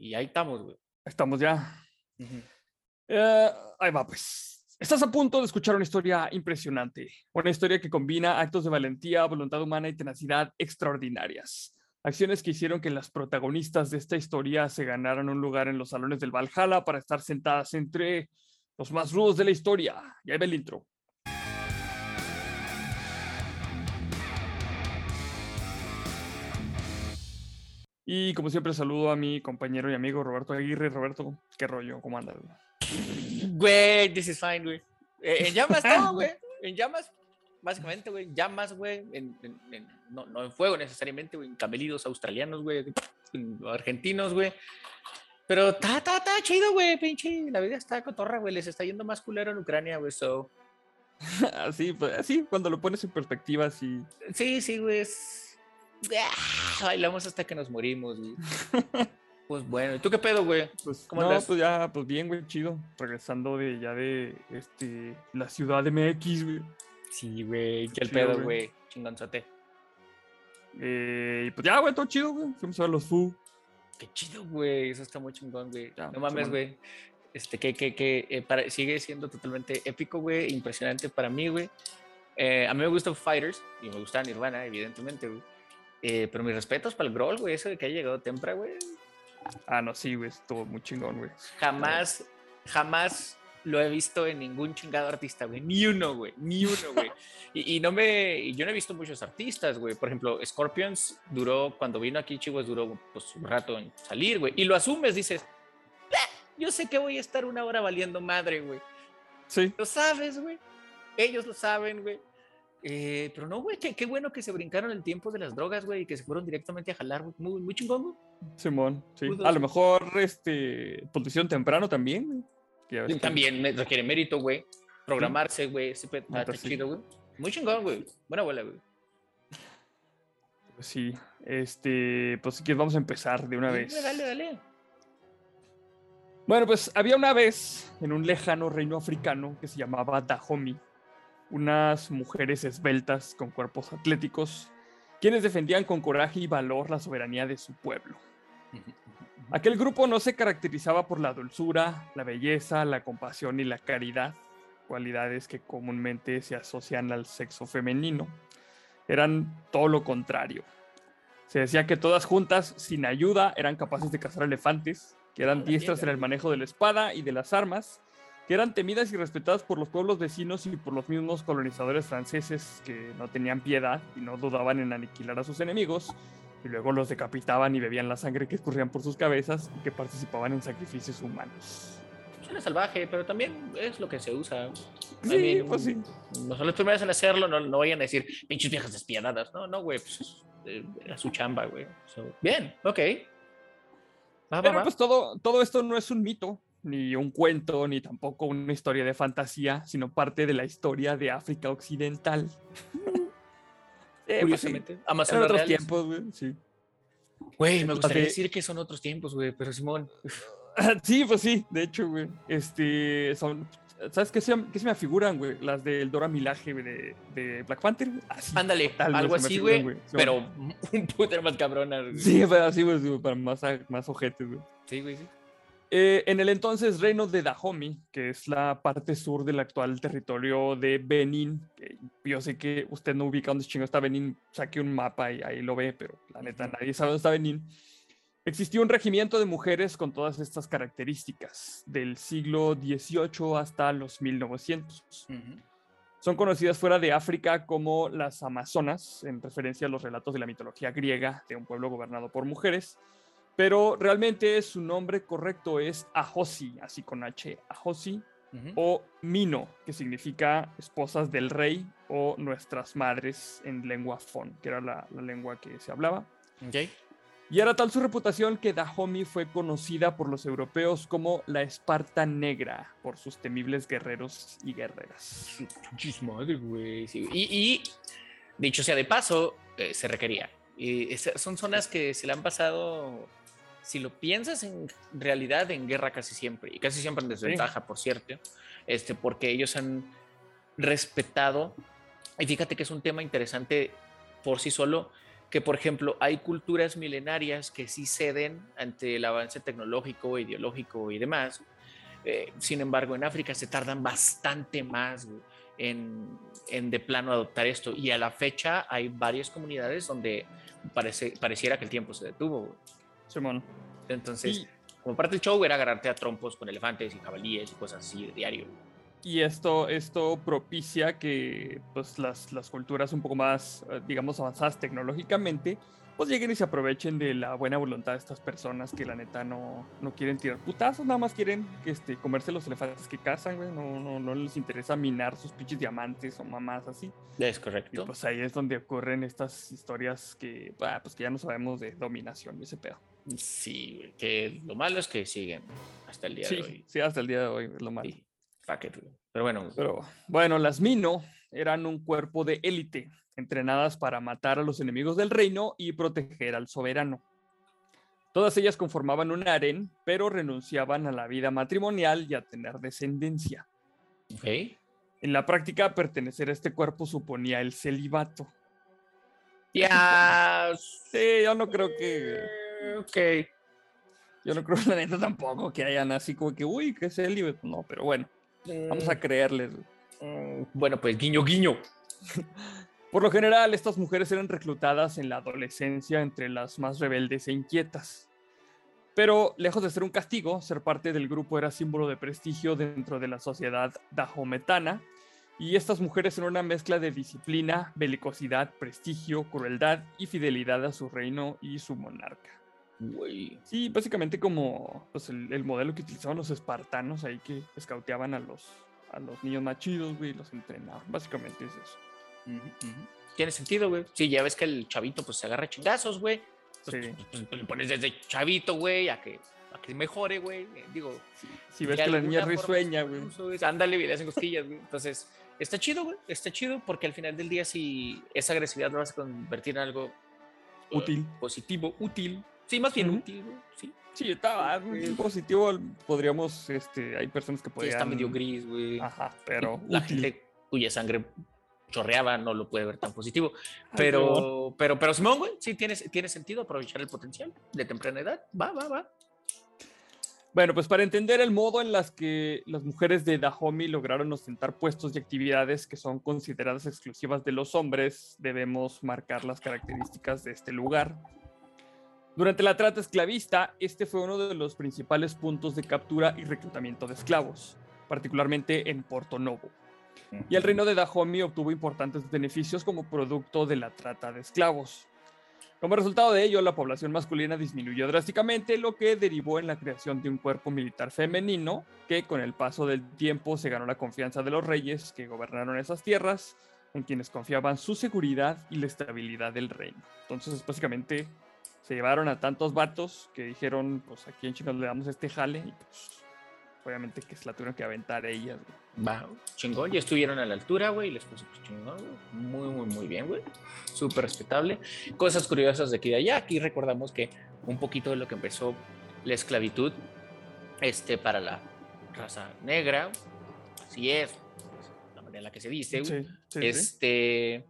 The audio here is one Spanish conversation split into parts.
Y ahí estamos, güey. Estamos ya. Eh, ahí va, pues. Estás a punto de escuchar una historia impresionante, una historia que combina actos de valentía, voluntad humana y tenacidad extraordinarias. Acciones que hicieron que las protagonistas de esta historia se ganaran un lugar en los salones del Valhalla para estar sentadas entre los más rudos de la historia. Y ahí va el intro. Y como siempre saludo a mi compañero y amigo Roberto Aguirre. Roberto, ¿qué rollo? ¿Cómo andas? Güey, this is fine, güey. Eh, en llamas todo, güey. En llamas, básicamente, güey. Llamas, güey. En, no, no, en fuego necesariamente, güey. En camelidos australianos, güey. Argentinos, güey. Pero está, está, está chido, güey, pinche. La vida está cotorra, güey. Les está yendo más culero en Ucrania, güey. So. así, pues, así, cuando lo pones en perspectiva, así. Sí, sí, güey. Ah, bailamos hasta que nos morimos, güey. Pues bueno, ¿y tú qué pedo, güey? Pues, ¿Cómo no, pues ya, pues bien, güey, chido. Regresando de ya de este la ciudad de MX, güey. Sí, güey, qué el pedo, güey. Chingonzote. Eh, y pues ya, güey, todo chido, güey. Fuimos a ver los Fu. Qué chido, güey. Eso está muy chingón, güey. no mames, güey. Este, que, que, que eh, sigue siendo totalmente épico, güey. Impresionante para mí, güey. Eh, a mí me gustan Fighters y me gusta Nirvana, evidentemente, güey. Eh, pero mis respetos para el Groll, güey. Eso de que haya llegado temprano, güey. Ah, no, sí, güey, estuvo muy chingón, güey. Jamás, jamás lo he visto en ningún chingado artista, güey. Ni uno, güey. Ni uno, güey. y, no me. Yo no he visto muchos artistas, güey. Por ejemplo, Scorpions duró, cuando vino aquí, chicos, duró pues un rato en salir, güey. Y lo asumes, dices, yo sé que voy a estar una hora valiendo madre, güey. Sí. Lo sabes, güey. Ellos lo saben, güey. Eh, pero no, güey, qué, bueno que se brincaron el tiempo de las drogas, güey, y que se fueron directamente a jalar, Muy, muy chingón, güey. Simón, sí. A lo mejor, este, posición temprano también. También requiere mérito, güey. Programarse, güey. Está chido, güey. Muy chingón, güey. Buena abuela, güey. Pues sí, este, pues si quieres vamos a empezar de una vez. Dale, dale. Bueno, pues había una vez en un lejano reino africano que se llamaba Dahomey unas mujeres esbeltas con cuerpos atléticos, quienes defendían con coraje y valor la soberanía de su pueblo. Aquel grupo no se caracterizaba por la dulzura, la belleza, la compasión y la caridad, cualidades que comúnmente se asocian al sexo femenino. Eran todo lo contrario. Se decía que todas juntas, sin ayuda, eran capaces de cazar elefantes, que eran diestras en el manejo de la espada y de las armas, que eran temidas y respetadas por los pueblos vecinos y por los mismos colonizadores franceses que no tenían piedad y no dudaban en aniquilar a sus enemigos, y luego los decapitaban y bebían la sangre que escurrían por sus cabezas y que participaban en sacrificios humanos. Suena salvaje, pero también es lo que se usa. Sí, pues sí. No son los primeros en hacerlo, no, no vayan a decir pinches viejas despiadadas. No, no, güey, pues eh, era su chamba, güey. bien, ok. pero pues todo, todo esto no es un mito, ni un cuento, ni tampoco una historia de fantasía, sino parte de la historia de África Occidental. Eh, Curiosamente. En otros tiempos, güey, sí. Güey, me gustaría decir que son otros tiempos, güey, pero Simón. sí, pues sí, de hecho, güey. Este, son, ¿sabes qué se, qué se me afiguran, güey? Las del Dora Milaje, de, de Black Panther. Ándale, algo así, güey, pero un puto más cabrona. Sí, pero así, güey, para más, más ojetes, güey. Sí, güey, sí. Eh, en el entonces reino de Dahomey, que es la parte sur del actual territorio de Benín, yo sé que usted no ubica dónde chingo está Benín, saque un mapa y ahí lo ve, pero la neta nadie sabe dónde está Benín. Existió un regimiento de mujeres con todas estas características, del siglo XVIII hasta los 1900. Son conocidas fuera de África como las Amazonas, en referencia a los relatos de la mitología griega de un pueblo gobernado por mujeres pero realmente su nombre correcto es Ahosi, así con H, Ahosi, o Mino, que significa esposas del rey o nuestras madres en lengua Fon, que era la, lengua que se hablaba. Y era tal su reputación que Dahomey fue conocida por los europeos como la Esparta Negra, por sus temibles guerreros y guerreras. Madre, güey. Y, dicho sea de paso, eh, se requería. Y son zonas que se le han pasado si lo piensas en realidad en guerra casi siempre, y casi siempre en desventaja, por cierto, este, porque ellos han respetado, y fíjate que es un tema interesante por sí solo, que, por ejemplo, hay culturas milenarias que sí ceden ante el avance tecnológico, ideológico y demás. Eh, sin embargo, en África se tardan bastante más en, en, de plano adoptar esto. Y a la fecha hay varias comunidades donde parece, pareciera que el tiempo se detuvo. Simón. Entonces, como parte del show era agarrarte a trompos con elefantes y jabalíes y cosas así de diario. Y esto, esto propicia que pues, las, las culturas un poco más, eh, digamos, avanzadas tecnológicamente, pues lleguen y se aprovechen de la buena voluntad de estas personas que la neta no, no quieren tirar putazos, nada más quieren este, comerse los elefantes que cazan, güey. No, no, no les interesa minar sus pinches diamantes o mamás así. Es correcto. Y pues ahí es donde ocurren estas historias que, bah, pues que ya no sabemos de dominación y ese pedo. Sí, güey, que lo malo es que siguen hasta el día sí, de hoy. Sí, hasta el día de hoy es lo malo. Sí. Pero bueno, Pero bueno, las Mino eran un cuerpo de élite, entrenadas para matar a los enemigos del reino y proteger al soberano. Todas ellas conformaban un harén, pero renunciaban a la vida matrimonial y a tener descendencia. ok. En la práctica, pertenecer a este cuerpo suponía el celibato. Ya. Sí, yo no creo que. Ok. Yo no creo, la neta, tampoco que hayan así como que, uy, que célibe. No, pero bueno, vamos a creerles. güey. Mm, Bueno, pues guiño, guiño. Por lo general, estas mujeres eran reclutadas en la adolescencia entre las más rebeldes e inquietas. Pero lejos de ser un castigo, ser parte del grupo era símbolo de prestigio dentro de la sociedad dahometana, y estas mujeres eran una mezcla de disciplina, belicosidad, prestigio, crueldad y fidelidad a su reino y su monarca. Sí, básicamente como pues, el, el modelo que utilizaban los espartanos ahí que escauteaban a los, a los niños más chidos, güey, los entrenaban. Básicamente es eso. Tiene sentido, güey. Sí, ya ves que el chavito pues se agarra chingazos, güey. Pues, Sí. pues, pues, le pones desde chavito, güey, a que, a que mejore, güey. Eh, Digo, Si ves que la niña risueña, güey. Ándale, le hacen cosquillas, güey. Entonces, está chido, güey. Está chido porque al final del día, si esa agresividad lo vas a convertir en algo eh, Útil. positivo, útil. Sí, más bien Ujú. útil, güey. Sí. Sí, muy Sí. positivo. Podríamos, este, hay personas que Sí, podrían... está medio gris, güey. Ajá, pero la útil. gente cuya sangre chorreaba no lo puede ver tan positivo. Ay, Pero, pero, pero Simón, güey, sí tiene, tiene sentido aprovechar el potencial de temprana edad. Va, va, va. Bueno, pues para entender el modo en las que las mujeres de Dahomey lograron ostentar puestos y actividades que son consideradas exclusivas de los hombres, debemos marcar las características de este lugar. Durante la trata esclavista, este fue uno de los principales puntos de captura y reclutamiento de esclavos, particularmente en Porto Novo. Y el reino de Dahomey obtuvo importantes beneficios como producto de la trata de esclavos. Como resultado de ello, la población masculina disminuyó drásticamente, lo que derivó en la creación de un cuerpo militar femenino que con el paso del tiempo se ganó la confianza de los reyes que gobernaron esas tierras, en quienes confiaban su seguridad y la estabilidad del reino. Entonces, básicamente, se llevaron a tantos vatos que dijeron, pues aquí en China le damos este jale y pues obviamente que se la tuvieron que aventar ellas. güey. Va, chingón. Ya estuvieron a la altura, güey. y Les puso pues, chingón, güey. Muy, muy, muy bien, güey. Súper respetable. Cosas curiosas de aquí y de allá. Aquí recordamos que un poquito de lo que empezó la esclavitud este, para la raza negra. Así es. La manera en la que se dice, sí. este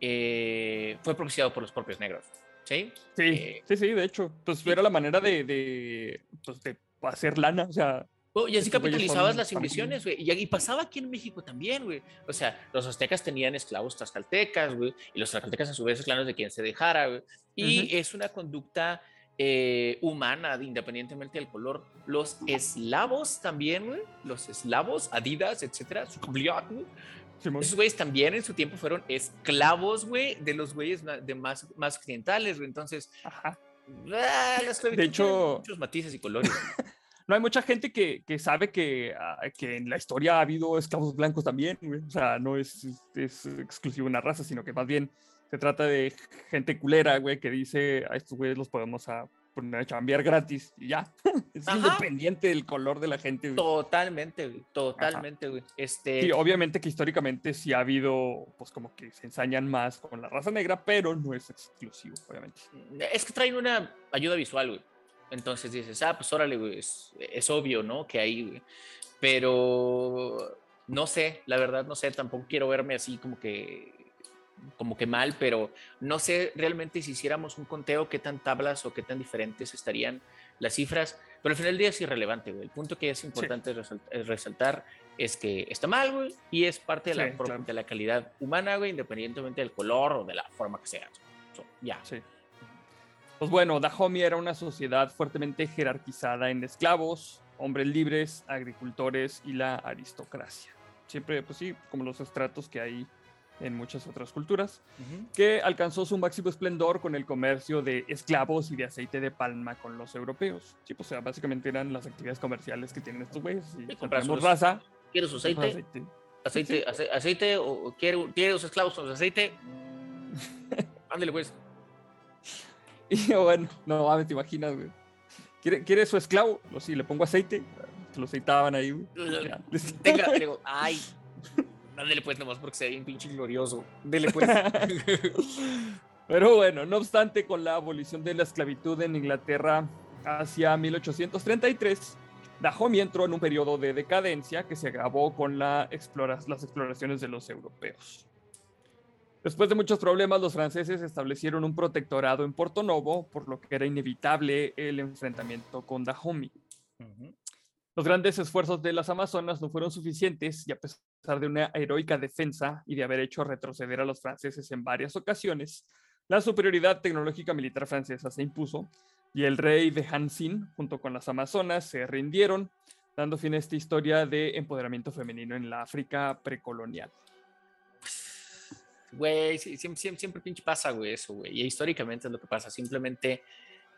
eh, fue propiciado por los propios negros. ¿Sí? Sí, eh, sí, sí, de hecho, pues era la manera de, de, pues, de hacer lana, o sea, Oh, y así capitalizabas las invasiones, güey. Y, y pasaba aquí en México también, güey. O sea, los aztecas tenían esclavos tlaxcaltecas, güey. Y los tlaxcaltecas a su vez esclavos de quien se dejara, güey. Y Ujú. es una conducta eh, humana, de- independientemente del color. Los eslavos también, güey. Los eslavos, Adidas, etcétera. su. Simón. Esos güeyes también en su tiempo fueron esclavos, güey, de los güeyes de más, más occidentales, güey. Entonces, Ajá. ah, esclavitud hecho- muchos matices y colores. No hay mucha gente que, que sabe que, ah, que en la historia ha habido esclavos blancos también, güey. O sea, no es, es, es exclusivo de una raza, sino que más bien se trata de gente culera, güey, que dice a estos güeyes los podemos a poner a chambear gratis y ya. es Ajá. independiente del color de la gente, güey. Totalmente, güey. Totalmente, güey. Este. Sí, obviamente que históricamente sí ha habido, pues como que se ensañan más con la raza negra, pero no es exclusivo, obviamente. Es que traen una ayuda visual, güey. Entonces dices, ah, pues órale, güey, es, es obvio, ¿no? Que hay, güey. Pero no sé, la verdad, no sé, tampoco quiero verme así como que como que mal, pero no sé realmente si hiciéramos un conteo qué tan tablas o qué tan diferentes estarían las cifras, pero al final del día es irrelevante, güey. El punto que es importante resaltar es que está mal, güey, y es parte de la, de la calidad humana, güey, independientemente del color o de la forma que sea. ya. Sí. Pues bueno, Dahomey era una sociedad fuertemente jerarquizada en esclavos, hombres libres, agricultores y la aristocracia. Siempre, pues sí, como los estratos que hay en muchas otras culturas, que alcanzó su máximo esplendor con el comercio de esclavos y de aceite de palma con los europeos. Sí, pues, o sea, básicamente eran las actividades comerciales que tienen estos güeyes. Y compramos raza. ¿Quieres aceite? Aceite, aceite, aceite, o quiere, los esclavos con aceite? Ándale, pues. Y bueno, no mames, te imaginas, güey. ¿Quiere, ¿Quiere su esclavo? Lo, sí, le pongo aceite. Se lo aceitaban ahí, güey. Tenga, digo, ay, Dale pues nomás porque se ve bien pinche glorioso. Dele pues. Pero bueno, no obstante, con la abolición de la esclavitud en Inglaterra hacia 1833, Dahomey entró en un periodo de decadencia que se agravó con la las exploraciones de los europeos. Después de muchos problemas, los franceses establecieron un protectorado en Porto Novo, por lo que era inevitable el enfrentamiento con Dahomey. Los grandes esfuerzos de las Amazonas no fueron suficientes y a pesar de una heroica defensa y de haber hecho retroceder a los franceses en varias ocasiones, la superioridad tecnológica militar francesa se impuso y el rey de Hansin, junto con las Amazonas, se rindieron, dando fin a esta historia de empoderamiento femenino en la África precolonial. Güey, siempre, pinche pasa, güey, eso, güey. Y históricamente es lo que pasa. Simplemente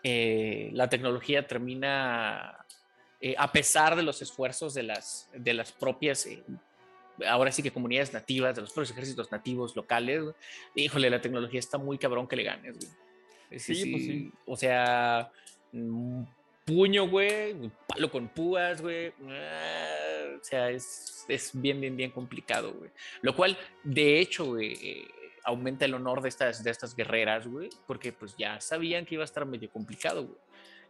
eh, la tecnología termina eh, a pesar de los esfuerzos de las, de las propias, eh, ahora sí que comunidades nativas, de los propios ejércitos nativos locales, híjole, la tecnología está muy cabrón que le ganes, güey. Sí, sí, pues sí. O sea, puño, güey, palo con púas, güey. Ah, o sea, es, es, bien, bien, bien complicado, güey. Lo cual, de hecho, güey, eh, aumenta el honor de estas, de estas guerreras, güey, porque pues ya sabían que iba a estar medio complicado, güey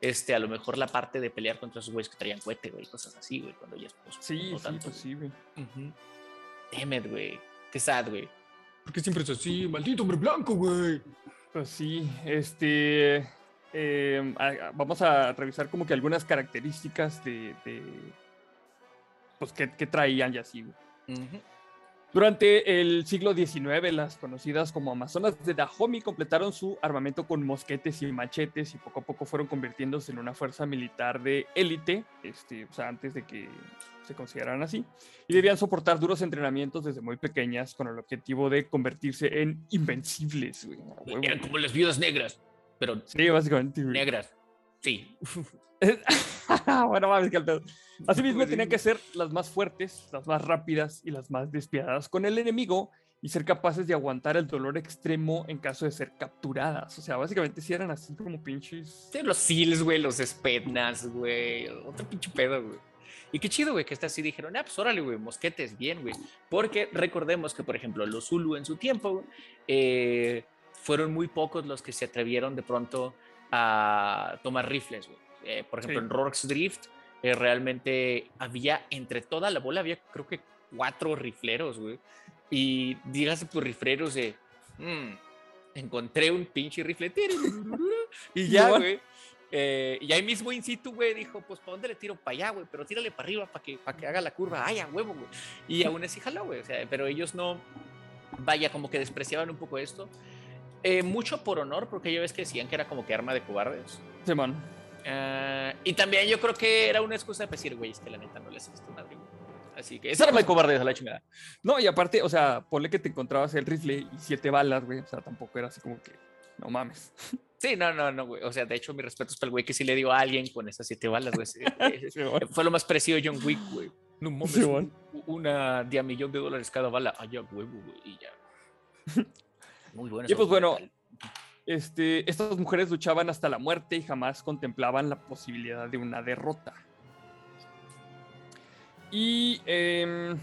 este, a lo mejor la parte de pelear contra esos güeyes que traían cohete, güey, cosas así, güey, cuando ya es pues, Sí, sí, posible. Damn güey. Qué sad, güey. ¿Por qué siempre es así? Maldito hombre blanco, güey. Pues sí, este. Em, vamos a revisar como que algunas características de. pues que, traían ya así, güey. Durante el siglo XIX, las conocidas como Amazonas de Dahomey completaron su armamento con mosquetes y machetes y poco a poco fueron convirtiéndose en una fuerza militar de élite, este, o sea, antes de que se consideraran así, y debían soportar duros entrenamientos desde muy pequeñas con el objetivo de convertirse en invencibles. Eran como las viudas negras, pero sí, básicamente. Negras, sí. bueno, mames, que el pedo. Asimismo, tenían que ser las más fuertes, las más rápidas y las más despiadadas con el enemigo y ser capaces de aguantar el dolor extremo en caso de ser capturadas. O sea, básicamente si eran así como pinches. Sí, los seals, güey, los spednas, güey. Otro pinche pedo, güey. Y qué chido, güey, que está así dijeron, ah, pues órale, güey, mosquetes, bien, güey. Porque recordemos que, por ejemplo, los Zulu en su tiempo eh, fueron muy pocos los que se atrevieron de pronto a tomar rifles, güey. Eh, por ejemplo, en Rorke's Drift, eh, realmente había, entre toda la bola, había creo que cuatro rifleros, güey. Y dígase por rifleros de, mm, encontré un pinche rifle. y ya, güey. Eh, y ahí mismo in situ, güey, dijo, pues, ¿para dónde le tiro? Para allá, güey, pero tírale para arriba para que, para que haga la curva. Ay, a huevo, güey. Y aún así jaló, güey. O sea, pero ellos no, vaya, como que despreciaban un poco esto. Mucho por honor, porque ya ves que decían que era como que arma de cobardes. Simón. Ah, y también yo creo que era una excusa para decir, güey, es que la neta no les haces madre. Así que esa era mi cobarde a la chingada. No, y aparte, o sea, ponle que te encontrabas el rifle y siete balas, güey. O sea, tampoco era así como que, no mames. Sí, no, no, no, güey. O sea, de hecho, mi respeto es para el güey que sí le dio a alguien con esas siete balas, güey. Fue lo más preciso de John Wick, güey. No mames, una de a millón de dólares cada bala. Ah, ya, huevo, güey, y ya. Muy bueno. Y pues bueno, este, estas mujeres luchaban hasta la muerte y jamás contemplaban la posibilidad de una derrota. Y em,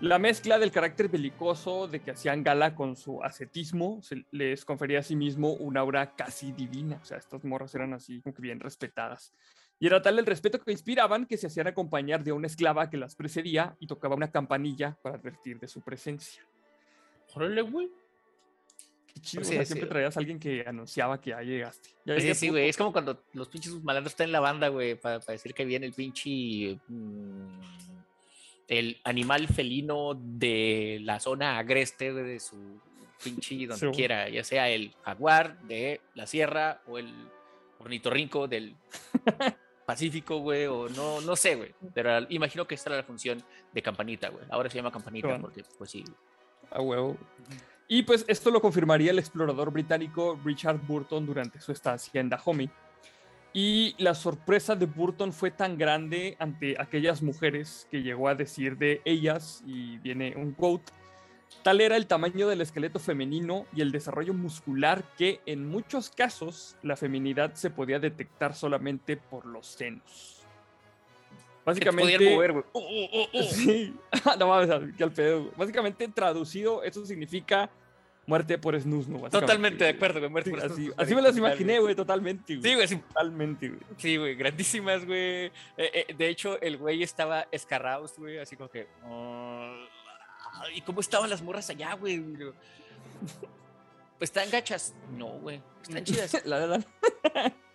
la mezcla del carácter belicoso de que hacían gala con su ascetismo les confería a sí mismo una aura casi divina. O sea, estas morras eran así como que bien respetadas. Y era tal el respeto que inspiraban que se hacían acompañar de una esclava que las precedía y tocaba una campanilla para advertir de su presencia. Órale, güey. Qué chido, Sí, o sea, sí. siempre traías a alguien que anunciaba que ya llegaste. Ya Sí, sí, güey. Es como cuando los pinches malandros están en la banda, güey, para, decir que viene el pinche. mm, el animal felino de la zona agreste de su pinche donde Sí. quiera, ya sea el jaguar de la sierra o el ornitorrinco del Pacífico, güey, o no, no sé, güey. Pero imagino que esta era la función de campanita, güey. Ahora se llama campanita Bueno. porque, pues sí. A huevo. Y pues esto lo confirmaría el explorador británico Richard Burton durante su estancia en Dahomey. Y la sorpresa de Burton fue tan grande ante aquellas mujeres que llegó a decir de ellas, y viene un quote, tal era el tamaño del esqueleto femenino y el desarrollo muscular que en muchos casos la feminidad se podía detectar solamente por los senos. Que Básicamente, mover, güey. Uh, uh, uh. Sí, no mames, que al pedo. güey. Básicamente traducido, eso significa muerte por snusno. Totalmente de acuerdo, güey. muerte Sí, por así, así me las imaginé, güey, totalmente. Güey. Sí, güey, sí, Totalmente, güey. Sí, güey, grandísimas, güey. Eh, eh, de hecho, el güey estaba escarraus, güey, así como que. "Oh, ¿Y cómo estaban las morras allá, güey? Pues están gachas. No, güey. Están chidas. La verdad.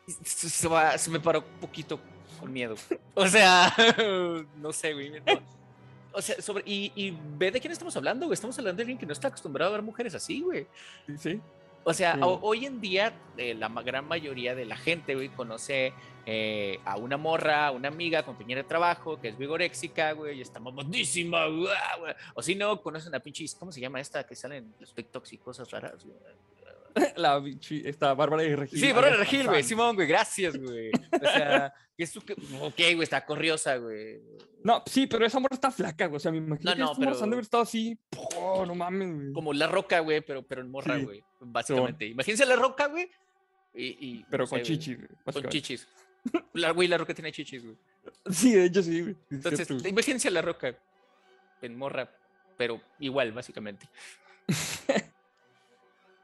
Se, se se me paró un poquito con miedo. O sea, no sé, güey. no. O sea, sobre. Y, y ve de quién estamos hablando, güey. Estamos hablando de alguien que no está acostumbrado a ver mujeres así, güey. Sí. O sea, Sí. hoy en día eh, la gran mayoría de la gente, güey, conoce eh, a una morra, a una amiga, compañera de trabajo, que es vigoréxica, güey, y está mamadísima, güey. O si no, conocen a pinches, ¿cómo se llama esta que sale en los TikToks y cosas raras, güey? La bichi- esta Bárbara de Regil. Sí, Bárbara alias Regil, güey. Simón, güey, gracias, güey. O sea, es que- ok, güey, está corriosa, güey. No, sí, pero esa morra está flaca, güey. O sea, me imagino No, que no, morros han de pero- haber estado así. Oh, no mames, güey. Como la roca, güey, pero, pero en morra, Sí. güey, básicamente. Imagínense la roca, güey. Y, y, Pero no con sé, chichis, güey. Con chichis. La, güey, la roca tiene chichis, güey. Sí, de hecho sí, güey. Es Entonces, güey. imagínense a la roca en morra, pero igual, básicamente.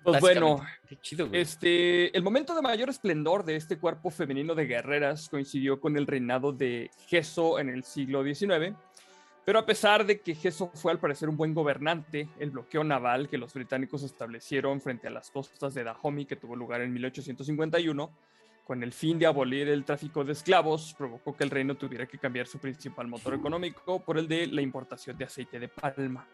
Pues bueno. Qué chido, güey. Este, el momento de mayor esplendor de este cuerpo femenino de guerreras coincidió con el reinado de Geso en el siglo XIX, pero a pesar de que Geso fue al parecer un buen gobernante, el bloqueo naval que los británicos establecieron frente a las costas de Dahomey, que tuvo lugar en 1851, con el fin de abolir el tráfico de esclavos, provocó que el reino tuviera que cambiar su principal motor económico por el de la importación de aceite de palma.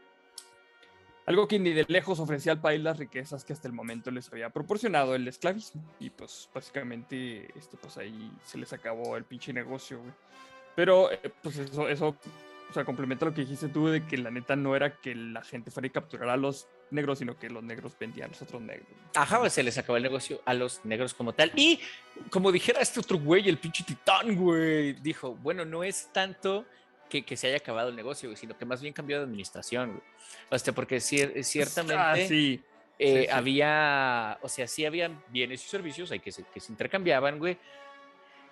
Algo que ni de lejos ofrecía al país las riquezas que hasta el momento les había proporcionado el esclavismo. Y pues básicamente, este, pues ahí se les acabó el pinche negocio, güey. Pero eh, pues eso, eso, o sea, complementa lo que dijiste tú de que la neta no era que la gente fuera y capturara a los negros, sino que los negros vendían a los otros negros. Ajá, güey, se les acabó el negocio a los negros como tal. Y como dijera este otro güey, el pinche titán, güey, dijo, bueno, no es tanto que, que se haya acabado el negocio, güey, sino que más bien cambió de administración, güey. O sea, porque cier- ciertamente Ah, sí. eh, sí, sí. había, o sea, sí habían bienes y servicios ahí que se, que se intercambiaban, güey.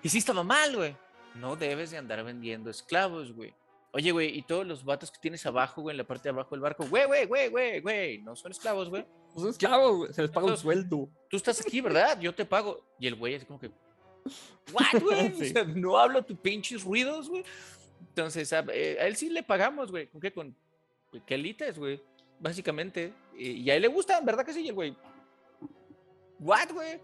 Y sí estaba mal, güey. No debes de andar vendiendo esclavos, güey. Oye, güey, y todos los vatos que tienes abajo, güey, en la parte de abajo del barco, güey, güey, güey, güey, güey, no son esclavos, güey. Pues esclavos, güey, se les paga un sueldo. Tú estás aquí, ¿verdad? Yo te pago. Y el güey es como que, ¿what, güey? O Sí. sea, no hablo tus pinches ruidos, güey. Entonces, a, eh, a él sí le pagamos, güey. ¿Con qué? Con güey, quelites, güey. Básicamente. Y, y a él le gustan, ¿verdad que sí? Y el güey, ¿what, güey?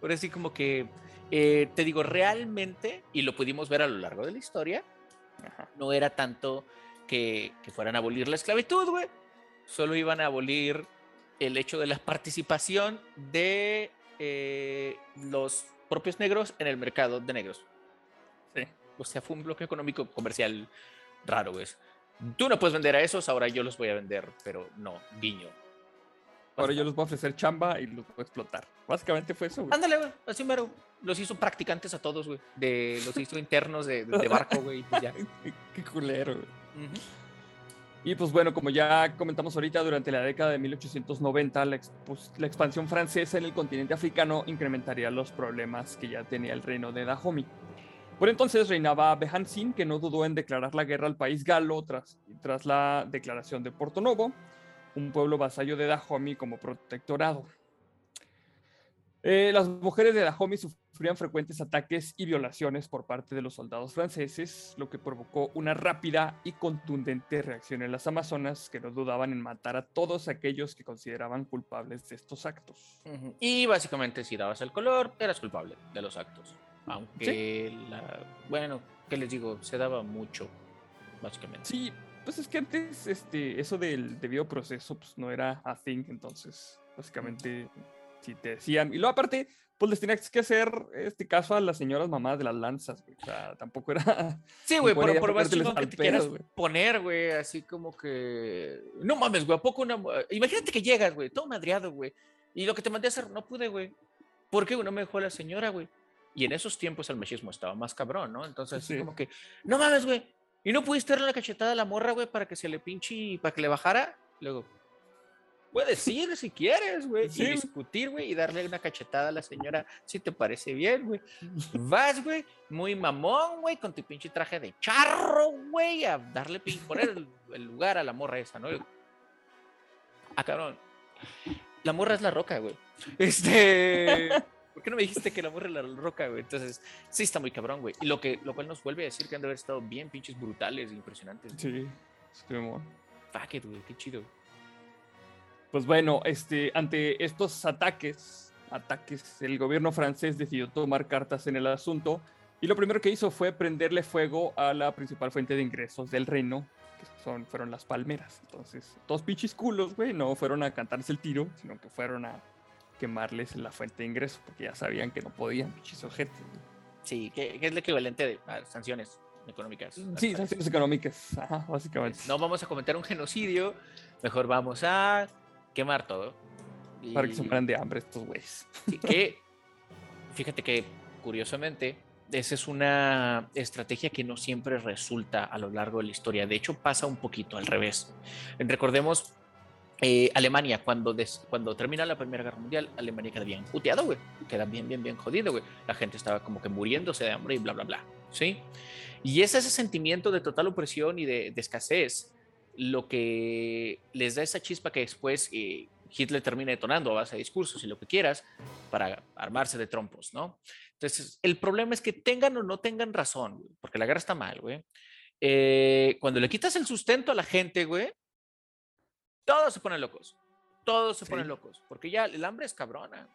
Por así como que, eh, te digo, realmente, y lo pudimos ver a lo largo de la historia, Ajá. no era tanto que, que fueran a abolir la esclavitud, güey. Solo iban a abolir el hecho de la participación de eh, los propios negros en el mercado de negros. O sea, fue un bloque económico comercial raro, güey. Tú no puedes vender a esos, ahora yo los voy a vender, pero no, guiño. Ahora yo les voy a ofrecer chamba y los voy a explotar. Básicamente fue eso, güey. Ándale, güey, así mero. Los hizo practicantes a todos, güey. De, los hizo internos de, de barco, güey. ya. Qué, culero, güey. Y pues bueno, como ya comentamos ahorita, durante la década de 1890, la, pues, la expansión francesa en el continente africano incrementaría los problemas que ya tenía el reino de Dahomey. Por entonces reinaba Behanzin, que no dudó en declarar la guerra al país galo tras, la declaración de Porto Novo, un pueblo vasallo de Dahomey como protectorado. Eh, las mujeres de Dahomey sufrían frecuentes ataques y violaciones por parte de los soldados franceses, lo que provocó una rápida y contundente reacción en las Amazonas que no dudaban en matar a todos aquellos que consideraban culpables de estos actos. Y básicamente si dabas el color, eras culpable de los actos. Aunque, la, bueno, ¿qué les digo? Se daba mucho, básicamente. Sí, pues es que antes este, eso del debido proceso pues, no era a thing, entonces básicamente si te decían, y luego aparte, pues les tenías que hacer este caso a las señoras mamás de las lanzas, güey. O sea, tampoco era... Sí, güey, pero por más que te pedo, quieras poner, güey, así como que... No mames, güey, ¿a poco una... Imagínate que llegas, güey, todo madreado, güey. Y lo que te mandé a hacer, no pude, güey. ¿Por qué, güey? No me dejó la señora, güey. Y en esos tiempos el machismo estaba más cabrón, ¿no? Entonces, así Sí. como que, no mames, güey. ¿Y no pudiste darle una cachetada a la morra, güey, para que se le pinche y para que le bajara? Luego, puedes ir si quieres, güey, Sí, y discutir, güey, y darle una cachetada a la señora si te parece bien, güey. Vas, güey, muy mamón, güey, con tu pinche traje de charro, güey, a darle pin, poner el, el lugar a la morra esa, ¿no? Ah, cabrón. La morra es la roca, güey. Este. ¿Por qué no me dijiste que morra es la roca, güey? Entonces, sí está muy cabrón, güey. Y lo, que, lo cual nos vuelve a decir que han de haber estado bien pinches brutales e impresionantes. Sí, sí, amor. Fuck it, güey, qué chido. Pues bueno, este, ante estos ataques, ataques, el gobierno francés decidió tomar cartas en el asunto y lo primero que hizo fue prenderle fuego a la principal fuente de ingresos del reino, que son, fueron las palmeras. Entonces, todos pinches culos, güey, no fueron a cantarse el tiro, sino que fueron a quemarles la fuente de ingresos, porque ya sabían que no podían. Sí, que, que es el equivalente de a sanciones económicas. Sí, sanciones económicas, ajá, básicamente. No vamos a cometer un genocidio, mejor vamos a quemar todo. Para que se mueran de hambre estos güeyes. Sí, que fíjate que curiosamente esa es una estrategia que no siempre resulta a lo largo de la historia. De hecho, pasa un poquito al revés. Recordemos eh, Alemania, cuando, des- cuando termina la Primera Guerra Mundial, Alemania queda bien puteado, güey. Queda bien, bien, bien jodido, güey. La gente estaba como que muriéndose de hambre y bla, bla, bla. ¿Sí? Y es ese sentimiento de total opresión y de, de escasez lo que les da esa chispa que después eh, Hitler termina detonando a base de discursos y lo que quieras para armarse de trompos, ¿no? Entonces, el problema es que tengan o no tengan razón, porque la guerra está mal, güey. Eh, cuando le quitas el sustento a la gente, güey, todos se ponen locos. Todos se Sí. ponen locos, porque ya el hambre es cabrona.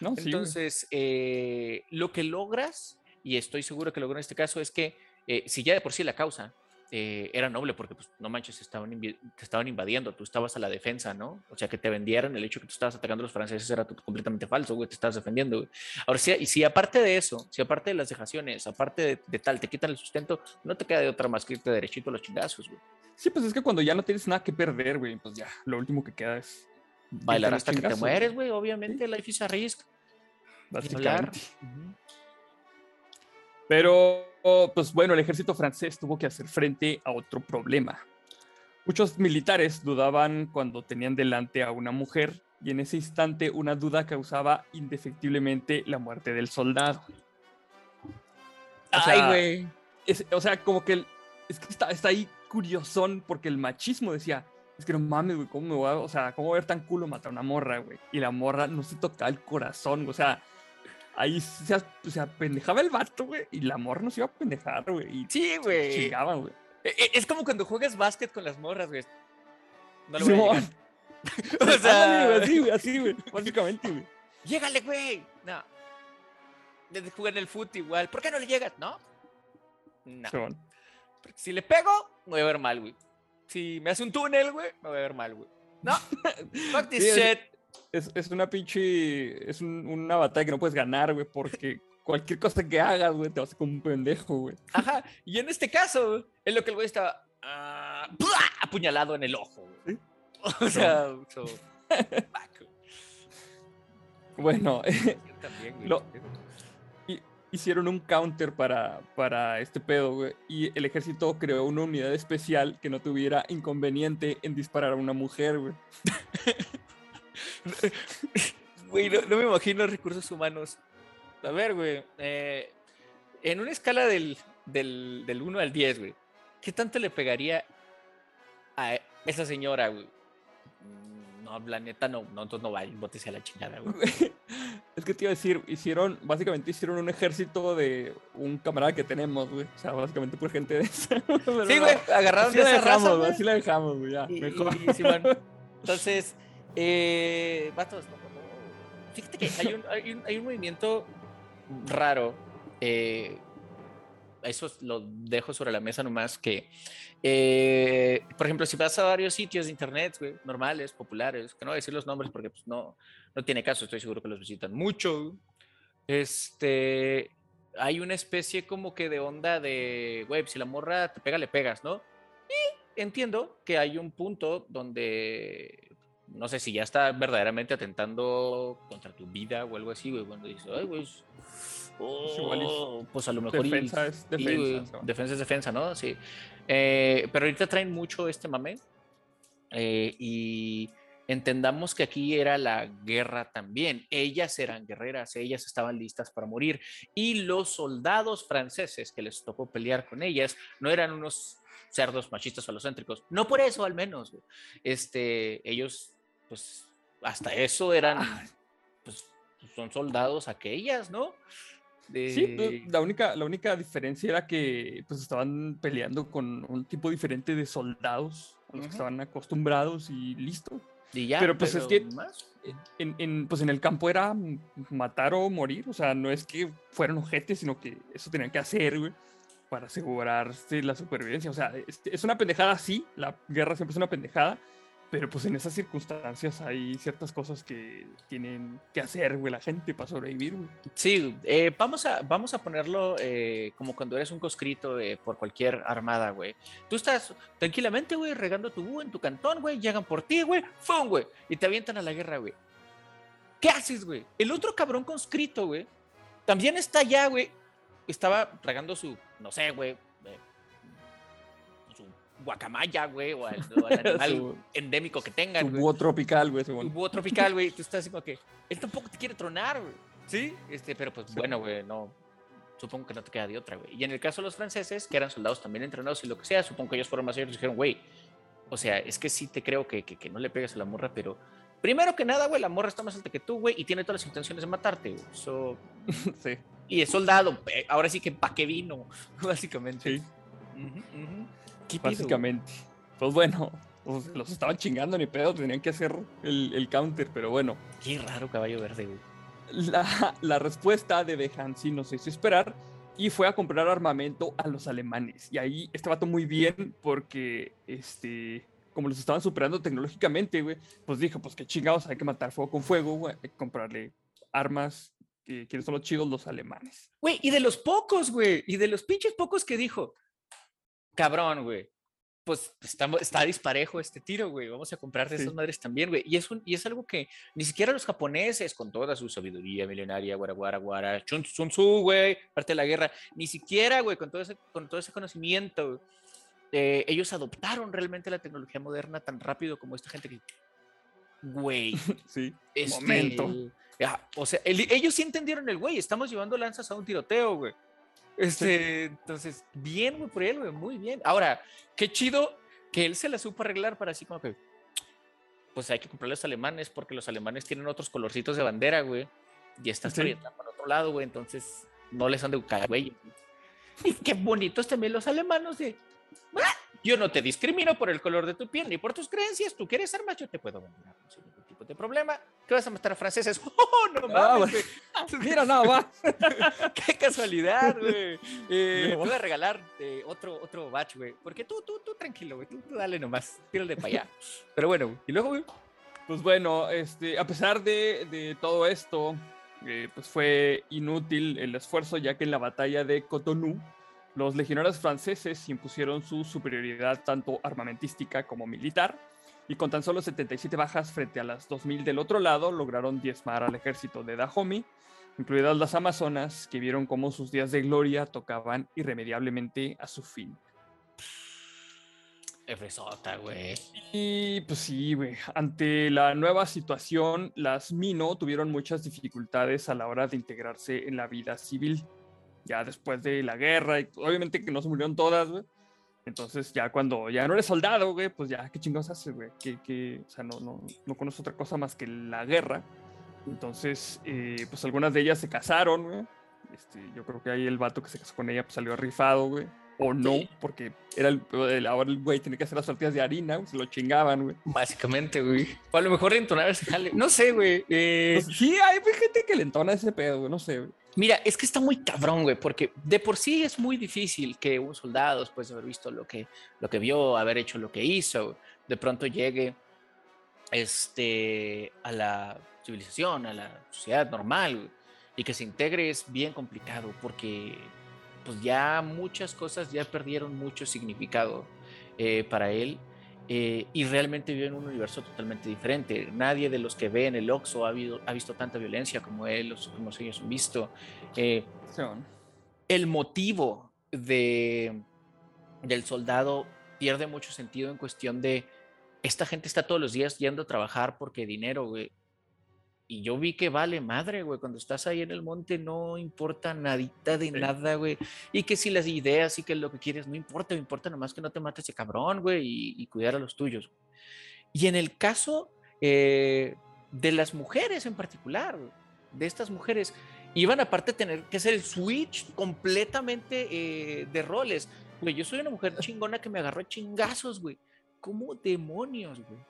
¿No? Sí. Entonces, eh, lo que logras, y estoy seguro que logró en este caso, es que eh, si ya de por sí la causa eh, era noble, porque pues no manches, estaban te estaban invadiendo, tú estabas a la defensa, ¿no? O sea, que te vendieran el hecho que tú estabas atacando a los franceses era completamente falso, güey, te estabas defendiendo, güey. Ahora, sí, y si aparte de eso, si aparte de las dejaciones, aparte de, de tal, te quitan el sustento, no te queda de otra más que irte derechito a los chingazos, güey. Sí, pues es que cuando ya no tienes nada que perder, güey, pues ya, lo último que queda es Bailar hasta que te mueres, güey, obviamente, life is a risk. Básicamente. Pero, pues bueno, el ejército francés tuvo que hacer frente a otro problema. Muchos militares dudaban cuando tenían delante a una mujer y en ese instante una duda causaba indefectiblemente la muerte del soldado. O Ay, güey. es- o sea, como que el- es que está, está ahí curiosón porque el machismo decía, es que no mames, güey, ¿cómo me voy a, o sea, cómo va a ver tan culo matar a una morra, güey? Y la morra no se tocaba el corazón, o sea, ahí se, se apendejaba el vato, güey, y la morra no se iba a pendejar, güey, Sí, güey. chingaban, güey. E- e- Es como cuando juegas básquet con las morras, güey. No le voy a. O sea, güey, así, güey, así, güey, básicamente, güey. llégale, güey. No. Desde jugar en el fútbol igual. ¿Por qué no le llegas? No. No. Simón. Porque si le pego, me voy a ver mal, güey. Si me hace un túnel, güey, me voy a ver mal, güey. No. Fuck this Sí, shit. Es, es una pinche, es un- una batalla que no puedes ganar, güey, porque cualquier cosa que hagas, güey, te vas a como un pendejo, güey. Ajá. Y en este caso, es lo que el güey estaba ¡bua! apuñalado en el ojo, güey. Sí. O sea, so, fuck, güey. Bueno, Yo también, güey. Lo- hi- hicieron un counter para, para este pedo, güey. Y el ejército creó una unidad especial que no tuviera inconveniente en disparar a una mujer, güey. Güey, no, no me imagino recursos humanos. A ver, güey. eh, en una escala del, del, del 1 al 10, güey, ¿qué tanto le pegaría a esa señora, güey? No No, la neta no, no, entonces no vayan, bótese a la chingada, güey. Es que te iba a decir, hicieron, básicamente hicieron un ejército de un camarada que tenemos, güey. O sea, básicamente por gente de esa. Pero Sí, güey, agarraron Así de la esa dejamos, raza, güey. Así la dejamos, güey. Ya, Y- mejor. y- Simón. Entonces, eh, vatos, no, no. fíjate que hay un, hay un, hay un movimiento raro. eh, eso lo dejo sobre la mesa nomás que, eh, por ejemplo, si vas a varios sitios de internet, güey, normales, populares, que no voy a decir los nombres porque pues, no, no tiene caso, estoy seguro que los visitan mucho. Este, hay una especie como que de onda de, güey, si la morra te pega, le pegas, ¿no? entiendo que hay un punto donde no sé si ya está verdaderamente atentando contra tu vida o algo así, güey, cuando dices, ay, güey, es- igual es oh, pues a lo mejor y- Defensa es defensa. güey, o defensa es defensa, ¿no? Sí. Eh, pero ahorita traen mucho este mame eh, y entendamos que aquí era la guerra también. Ellas eran guerreras, ellas estaban listas para morir y los soldados franceses que les tocó pelear con ellas no eran unos cerdos machistas falocéntricos. No por eso, al menos. Este, ellos, pues, hasta eso eran, Ah. pues, son soldados aquellas, ¿no? De- pues, la única, la única diferencia era que pues estaban peleando con un tipo diferente de soldados a los Ujú. que estaban acostumbrados y listo. y ya, pero, pues, es que- más. En, en, pues en el campo era matar o morir, o sea, no es que fueran ojetes, sino que eso tenían que hacer, güey, para asegurarse la supervivencia. O sea, es, es una pendejada, sí, la guerra siempre es una pendejada, pero pues en esas circunstancias hay ciertas cosas que tienen que hacer, güey, la gente para sobrevivir, güey. Sí, eh, vamos, a, vamos a ponerlo eh, como cuando eres un conscrito por cualquier armada, güey. Tú estás tranquilamente, güey, regando tu búho en tu cantón, güey, llegan por ti, güey, ¡fum, güey! Y te avientan a la guerra, güey. ¿Qué haces, güey? El otro cabrón conscrito, güey, también está allá, güey. Estaba regando su, no sé, güey, guacamaya, güey, o al, o al animal Su- endémico que tengan, Su búho tropical, güey, un búho tropical, güey, tú estás así como que él tampoco te quiere tronar, güey. Sí, este, pero pues bueno, güey, no. Supongo que no te queda de otra, güey. Y en el caso de los franceses, que eran soldados también entrenados y lo que sea, supongo que ellos fueron más y dijeron, güey, o sea, es que sí te creo que, que, que no le pegas a la morra, pero primero que nada, güey, la morra está más alta que tú, güey, y tiene todas las intenciones de matarte, güey. So, sí, y es soldado, ahora sí que pa' qué vino, básicamente. sí, Ujú, ujú. ¿Qué pido, güey? básicamente. Pues bueno, pues, los estaban chingando ni pedo, tenían que hacer el, el counter, pero bueno. Qué raro caballo verde, güey. La, la respuesta de Behansi no se hizo esperar y fue a comprar armamento a los alemanes. Y ahí este vato muy bien porque, este, como los estaban superando tecnológicamente, güey, pues dijo, pues qué chingados, hay que matar fuego con fuego, güey, hay que comprarle armas. que ¿Quiénes son los chidos? Los alemanes. Güey, y de los pocos, güey, y de los pinches pocos que dijo, cabrón, güey, pues está, está disparejo este tiro, güey, vamos a comprar de Sí. esas madres también, güey. Y es, un, y es algo que ni siquiera los japoneses, con toda su sabiduría milenaria, guara, guara, guara, chun, sun tzu, güey, parte de la guerra, ni siquiera, güey, con todo ese, con todo ese conocimiento, eh, ellos adoptaron realmente la tecnología moderna tan rápido como esta gente que, güey, Sí, este, momento. ya, o sea, el- ellos sí entendieron el güey. Estamos llevando lanzas a un tiroteo, güey. Este, entonces, bien, güey, por él, güey, muy bien. Ahora, qué chido que él se la supo arreglar para así como que, pues hay que comprarle a los alemanes porque los alemanes tienen otros colorcitos de bandera, güey. Y esta Sí. para otro lado, güey. Entonces, no les han de buscar, güey. Y qué bonitos también los alemanes de. "Ah, Yo no te discrimino por el color de tu piel ni por tus creencias. Tú quieres armas, yo te puedo vender tipo de problema. ¿Qué vas a a franceses? ¡Oh, no Ah, mames, güey! Mira, no, va. ¡Qué casualidad, güey! Eh, No. voy a regalar eh, otro, otro batch, güey. Porque tú, tú, tú tranquilo, güey. Tú, tú dale nomás. Tírale para allá. Pero bueno. Y luego, güey. Pues bueno, este, a pesar de, de todo esto, eh, pues fue inútil el esfuerzo, ya que en la batalla de Cotonou, los legionarios franceses impusieron su superioridad tanto armamentística como militar, y con tan solo 77 bajas frente a las 2.000 del otro lado, lograron diezmar al ejército de Dahomey, incluidas las Amazonas, que vieron cómo sus días de gloria tocaban irremediablemente a su fin. Fresota, güey. Y pues sí, güey. Ante la nueva situación, las Mino tuvieron muchas dificultades a la hora de integrarse en la vida civil. Ya después de la guerra, y obviamente que no se murieron todas, güey. Entonces, ya cuando ya no eres soldado, güey, pues ya, ¿qué chingados haces, güey? Que, que, o sea, no, no, no conoces otra cosa más que la guerra. Entonces, eh, pues algunas de ellas se casaron, güey. Este, yo creo que ahí el vato que se casó con ella pues, salió rifado, güey. O no, Sí. porque era el, el- ahora el güey tenía que hacer las tortillas de harina, güey, se lo chingaban, güey. Básicamente, güey. O a lo mejor entonar ese jale. No sé, güey. eh, Pues, sí, hay gente que le entona ese pedo, güey, no sé, güey. Mira, es que está muy cabrón, güey, porque de por sí es muy difícil que un soldado, después de haber visto lo que, lo que vio, haber hecho lo que hizo, de pronto llegue este, a la civilización, a la sociedad normal, y que se integre es bien complicado, porque pues ya muchas cosas ya perdieron mucho significado eh, para él. Eh, y realmente vive en un universo totalmente diferente. Nadie de los que ve en el Oxxo ha, habido- ha visto tanta violencia como él, los, como ellos han visto. Eh, el motivo de, del soldado pierde mucho sentido en cuestión de esta gente está todos los días yendo a trabajar porque dinero, güey. Y yo vi que vale madre, güey. Cuando estás ahí en el monte no importa nadita de Sí. nada, güey. Y que si las ideas y que lo que quieres no importa, importa nomás que no te mates ese cabrón, güey, y, y cuidar a los tuyos. Y en el caso eh, de las mujeres en particular, güey, de estas mujeres, iban aparte a tener que hacer el switch completamente eh, de roles. Güey, yo soy una mujer chingona que me agarró a chingazos, güey. ¿Cómo demonios, güey?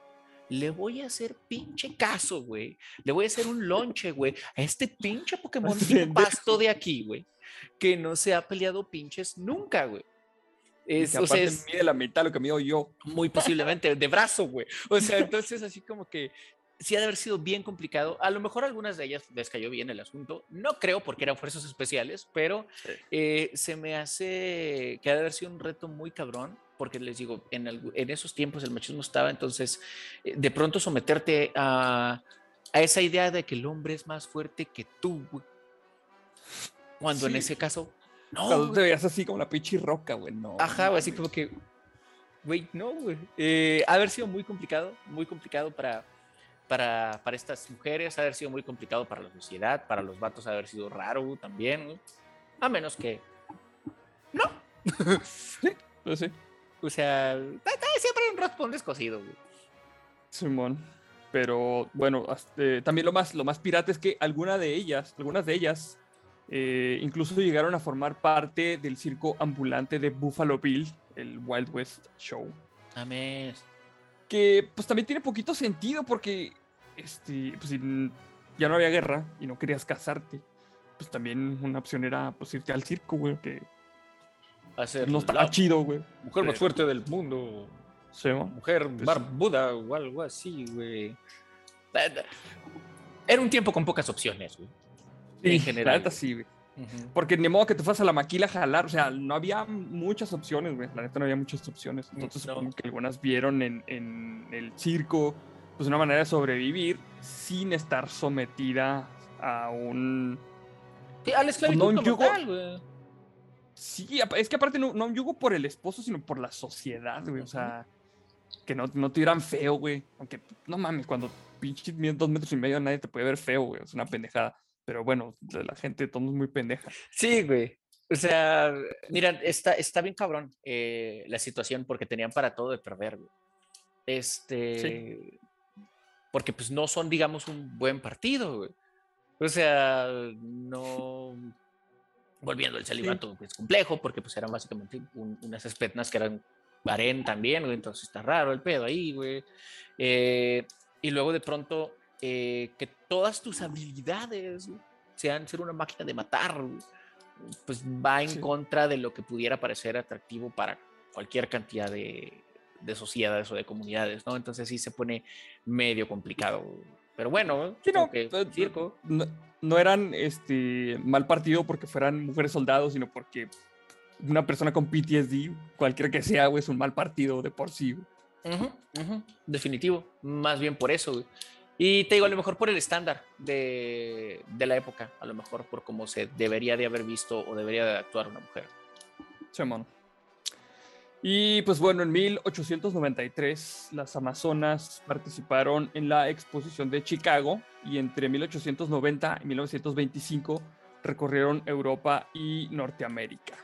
Le voy a hacer pinche caso, güey. Le voy a hacer un lonche, güey, a este pinche Pokémon Pendejo. pasto de aquí, güey. Que no se ha peleado pinches nunca, güey. Es, o sea, es- mide la mitad de lo que mido yo. muy posiblemente, de brazo, güey. O sea, entonces así como que sí ha de haber sido bien complicado. A lo mejor algunas de ellas les cayó bien el asunto. No creo porque eran fuerzas especiales, pero eh, se me hace que ha de haber sido un reto muy cabrón. Porque les digo, en, algu- en esos tiempos el machismo estaba, entonces eh, de pronto someterte a, a esa idea de que el hombre es más fuerte que tú, güey. Cuando en Sí. ese caso, no, Cuando te veías así como la pinche roca, güey, no. Ajá, güey, así como que, güey, no, güey. Eh, ha de haber sido muy complicado, muy complicado para, para, para estas mujeres, ha haber sido muy complicado para la sociedad, para los vatos ha haber sido raro también. A menos que, no. Pues sí, O sea, siempre un raspón descosido, güey. Simón. Pero bueno, eh, también lo más, lo más pirata es que alguna de ellas, algunas de ellas, eh, incluso llegaron a formar parte del circo ambulante de Buffalo Bill, el Wild West Show. Mames. Que pues también tiene poquito sentido porque este, pues, si ya no había guerra y no querías casarte, pues también una opción era pues irte al circo, güey, que Hacer no estaba chido, güey. mujer más fuerte del mundo. Sí, ¿no? Mujer Pues barbuda o algo así, güey. Era un tiempo con pocas opciones, güey. En general. La neta sí, güey. Porque ni modo que te fueras a la maquila a jalar, o sea, no había muchas opciones, güey. La neta no había muchas opciones. Entonces No. supongo que algunas vieron en, en el circo pues una manera de sobrevivir sin estar sometida a un Sí, a la esclavitud un como yugo- güey. Sí, es que aparte no, no un yugo por el esposo, sino por la sociedad, güey. O sea, que no, no te vieran feo, güey. Aunque, no mames, cuando pinches dos metros y medio nadie te puede ver feo, güey. Es una pendejada. Pero bueno, la gente de todos es muy pendeja. Sí, güey. O sea, mira, está, está bien cabrón eh, la situación porque tenían para todo de perder, güey. Este. Porque pues no son, digamos, un buen partido, güey. O sea, no. Volviendo al celibato, es complejo porque pues eran básicamente un- unas espetnas que eran harén también, güey. Entonces está raro el pedo ahí, güey. Eh, y luego de pronto eh, que todas tus habilidades sean ser una máquina de matar, pues va en Sí. contra de lo que pudiera parecer atractivo para cualquier cantidad de, de sociedades o de comunidades, ¿no? Entonces sí se pone medio complicado. Pero bueno, Sí, no, que eh, circo. No, no eran este, mal partido porque fueran mujeres soldados, sino porque una persona con PTSD, cualquiera que sea, güey, es un mal partido de por sí. güey. Ujú, ujú, Definitivo, más bien por eso. güey. Y te digo, a lo mejor por el estándar de, de la época, a lo mejor por cómo se debería de haber visto o debería de actuar una mujer. Simón. Y pues bueno, en 1893 las Amazonas participaron en la exposición de Chicago y entre 1890 y 1925 recorrieron Europa y Norteamérica.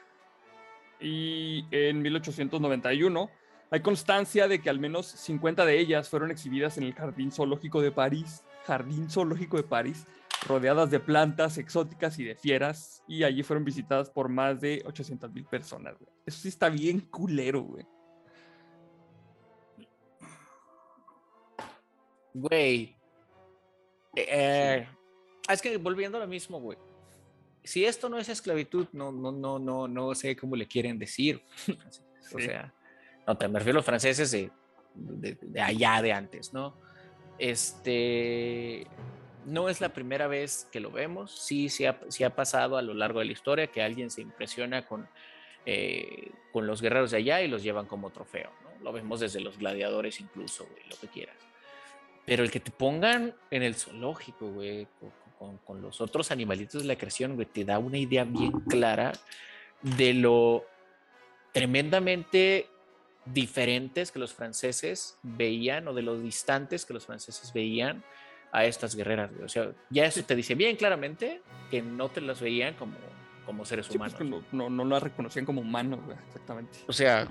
Y en 1891 hay constancia de que al menos 50 de ellas fueron exhibidas en el Jardín Zoológico de París, Jardín Zoológico de París, rodeadas de plantas exóticas y de fieras, y allí fueron visitadas por más de 800 mil personas. Güey. Eso sí está bien culero, güey. Güey. Eh, es que volviendo a lo mismo, güey. Si esto no es esclavitud, no, no, no, no, no sé cómo le quieren decir. O sea, no, te me refiero a los franceses de, de, allá de antes, ¿no? Este, no es la primera vez que lo vemos, sí, sí ha, sí ha pasado a lo largo de la historia que alguien se impresiona con, eh, con los guerreros de allá y los llevan como trofeo, ¿no? Lo vemos desde los gladiadores incluso, güey, lo que quieras. Pero el que te pongan en el zoológico, güey, con, los otros animalitos de la creación, güey, te da una idea bien clara de lo tremendamente diferentes que los franceses veían o de los distantes que los franceses veían a estas guerreras. O sea, ya eso te dice bien claramente que no te las veían como, como seres pues, humanos. no, no, no, las reconocían como humanos, güey, exactamente. O sea,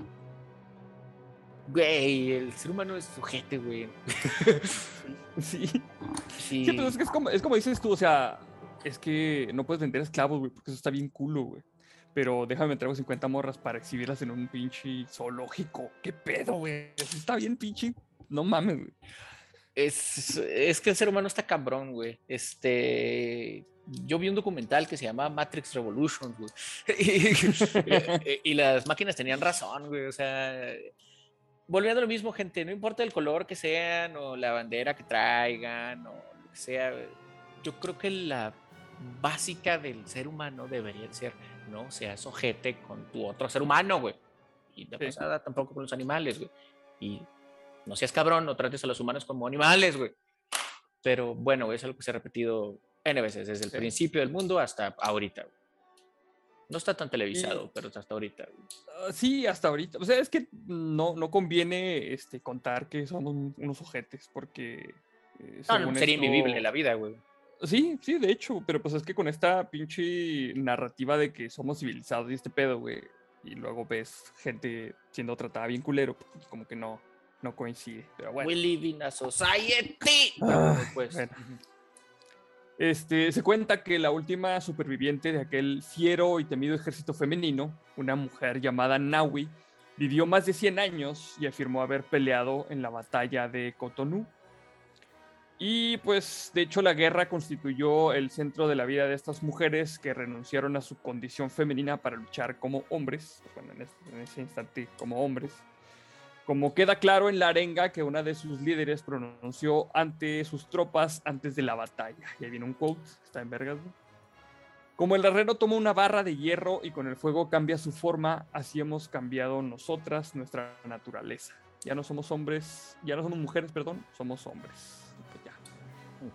güey, el ser humano es sujete, güey. sí. Sí. sí pero es, que es, como, es como dices tú, o sea, es que no puedes vender esclavos, güey, porque eso está bien culo, güey pero déjame traigo 50 morras para exhibirlas en un pinche zoológico. ¿Qué pedo, güey? Está bien pinche. No mames, güey. Es, es que el ser humano está cabrón, güey. Este, yo vi un documental que se llama Matrix Revolution, güey. y, las máquinas tenían razón, güey. O sea, volviendo a lo mismo, gente, no importa el color que sean o la bandera que traigan o lo que sea, yo creo que la básica del ser humano debería ser no seas ojete con tu otro ser humano, güey. Y de pasada tampoco con los animales, güey. Y no seas cabrón, no trates a los humanos como animales, güey. Pero bueno, es algo que se ha repetido N veces, desde el principio del mundo hasta ahorita. No está tan televisado, pero hasta ahorita. Ah, sí, hasta ahorita. O sea, es que no, no conviene este, contar que somos unos ojetes, porque... Eh, no, sería invivible la vida, güey. Sí, sí, de hecho, pero pues es que con esta pinche narrativa de que somos civilizados y este pedo, güey, y luego ves gente siendo tratada bien culero, pues como que no, no coincide. Pero bueno. We live in a society. Ah, pues. Este, se cuenta que la última superviviente de aquel fiero y temido ejército femenino, una mujer llamada Naui, vivió más de 100 años y afirmó haber peleado en la batalla de Cotonou y pues de hecho la guerra constituyó el centro de la vida de estas mujeres que renunciaron a su condición femenina para luchar como hombres, bueno, en, ese instante como hombres. Como queda claro en la arenga que una de sus líderes pronunció ante sus tropas antes de la batalla. Y ahí viene un quote, está en vergas. Como el herrero toma una barra de hierro y con el fuego cambia su forma, así hemos cambiado nosotras nuestra naturaleza. Ya no somos hombres, ya no somos mujeres, perdón, somos hombres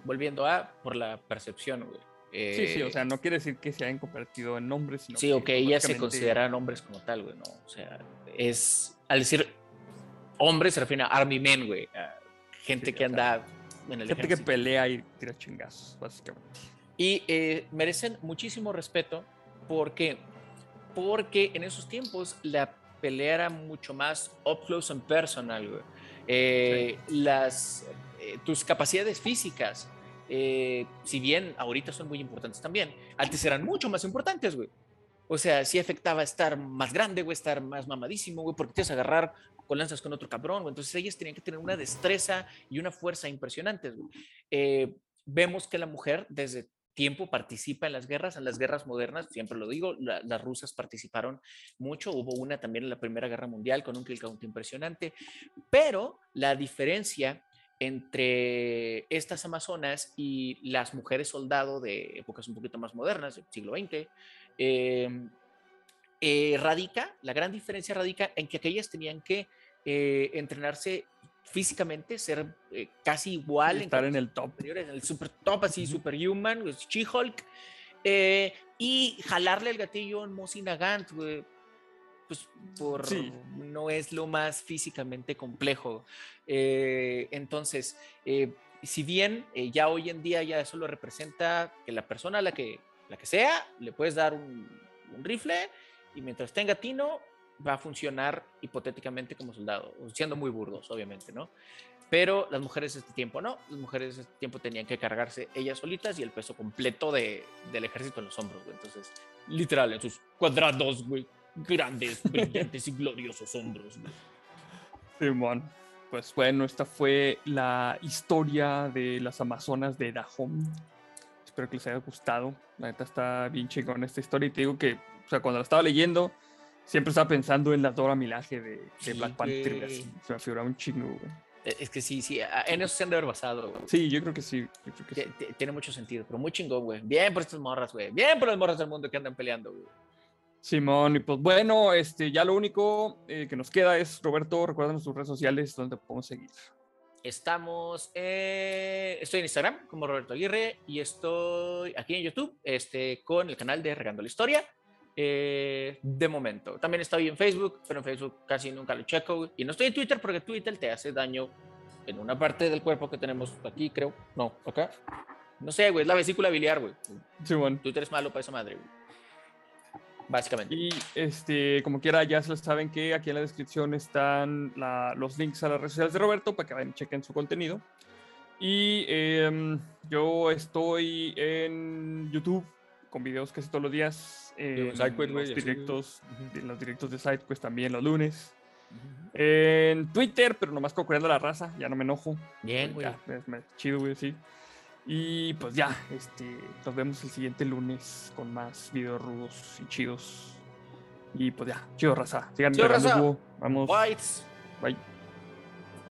volviendo a por la percepción, güey. sí, sí, o sea, no quiere decir que se hayan convertido en hombres, sino sí, o que ellas se consideran hombres como tal, güey, no. O sea, es, al decir hombres se refiere a army men, güey, gente que anda en el Gente que pelea y tira chingazos, básicamente. Y eh, merecen muchísimo respeto porque, porque en esos tiempos la pelea era mucho más up close and personal, güey. Eh, las eh, tus capacidades físicas, eh, si bien ahorita son muy importantes también, antes eran mucho más importantes, güey. O sea, sí afectaba estar más grande, güey, estar más mamadísimo, güey, porque te a agarrar con lanzas con otro cabrón, güey. Entonces ellas tenían que tener una destreza y una fuerza impresionantes, güey. Eh, vemos que la mujer desde tiempo participa en las guerras, en las guerras modernas, siempre lo digo, las rusas participaron mucho, hubo una también en la Primera Guerra Mundial con un count impresionante, pero la diferencia entre estas amazonas y las mujeres soldado de épocas un poquito más modernas, del siglo XX, em, eh, radica, la gran diferencia radica en que aquellas tenían que eh, entrenarse físicamente, ser eh, casi igual. estar en, el top. En el super top, así, superhuman, She-Hulk, y jalarle el gatillo en Mossy Nagant, pues por no es lo más físicamente complejo. Eh, entonces, eh, si bien eh, ya hoy en día ya eso lo representa que la persona a la que, la que sea, le puedes dar un, rifle y mientras tenga tino, va a funcionar hipotéticamente como soldado, siendo muy burdos, obviamente, ¿no? Pero las mujeres este tiempo no, las mujeres este tiempo tenían que cargarse ellas solitas y el peso completo de, del ejército en los hombros, güey. Entonces, literal, en sus cuadrados, güey, grandes, brillantes y gloriosos hombros. Simón. Pues bueno, esta fue la historia de las Amazonas de Dahomey. Espero que les haya gustado. La neta está bien chingón esta historia. Y te digo que, o sea, cuando la estaba leyendo, siempre estaba pensando en la Dora Milaje de, de Sí, Black Panther. así, Se me figuraba un chingo, güey. Eh, Es que sí, sí, en eso se han de haber basado, güey. Sí, yo creo que sí. Yo creo que sí. Tie- tie- Tiene mucho sentido, pero muy chingón, güey. Bien por estas morras, güey. Bien por las morras del mundo que andan peleando, güey. Simón, y pues bueno, este, ya lo único eh, que nos queda es, Roberto, recuerden sus redes sociales donde podemos seguir. Estamos, eh, estoy en Instagram como Roberto Aguirre y estoy aquí en YouTube este, con el canal de Regando la Historia. eh, de momento. También estoy en Facebook, pero en Facebook casi nunca lo checo. Y no estoy en Twitter porque Twitter te hace daño en una parte del cuerpo que tenemos aquí, creo. No, acá. No sé, güey, es la vesícula biliar, güey. Simón. Twitter es malo para esa madre, güey. Básicamente. Y este, como quiera, ya se lo saben que aquí en la descripción están la- los links a las redes sociales de Roberto para que vayan y chequen su contenido. Y em, yo estoy en YouTube con videos casi todos los días. en En SideQuest, los directos, en los directos de SideQuest también los lunes. En Twitter, pero nomás cocureando la raza, ya no me enojo. Bien, güey. Chido, güey, sí. Y pues ya, este, nos vemos el siguiente lunes con más videos rudos y chidos. Y pues ya, chido raza. Sigan Chido, raza. Vamos. Whites. Bye.